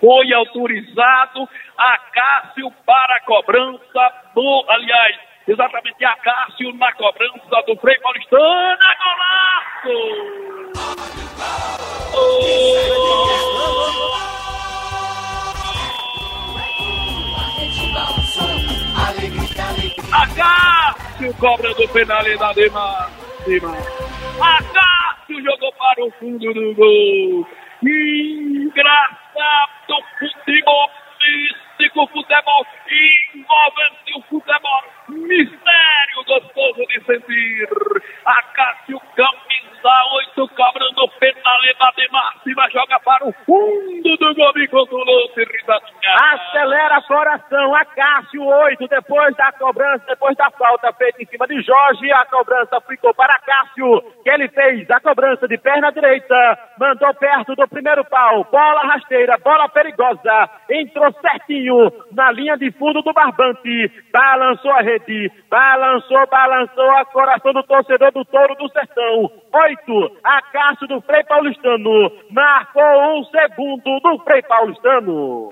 Foi autorizado a Cássio para a cobrança do, aliás, exatamente a Cássio na cobrança do Frei Paulistano. Golaço! A Cássio cobra do penalidade máxima. A Cássio jogou para o fundo do gol. Engraçado futebol místico, futebol envolvente o futebol mistério gostoso de sentir. A Cássio camisa 8 cobrando penalidade máxima, joga para o fundo do gol e controlou risadinha. Acelera coração, a Cássio 8, depois da cobrança, depois da falta feita em cima de Jorge, a cobrança ficou para Cássio, que ele fez a cobrança de perna direita, mandou perto do primeiro pau, bola rasteira, bola perigosa, entrou certinho na linha de fundo do barbante, balançou a rede, balançou, balançou a coração do torcedor do Touro do Sertão. 8, a Cássio do Frei Paulistano, marcou um segundo do Frei Paulistano.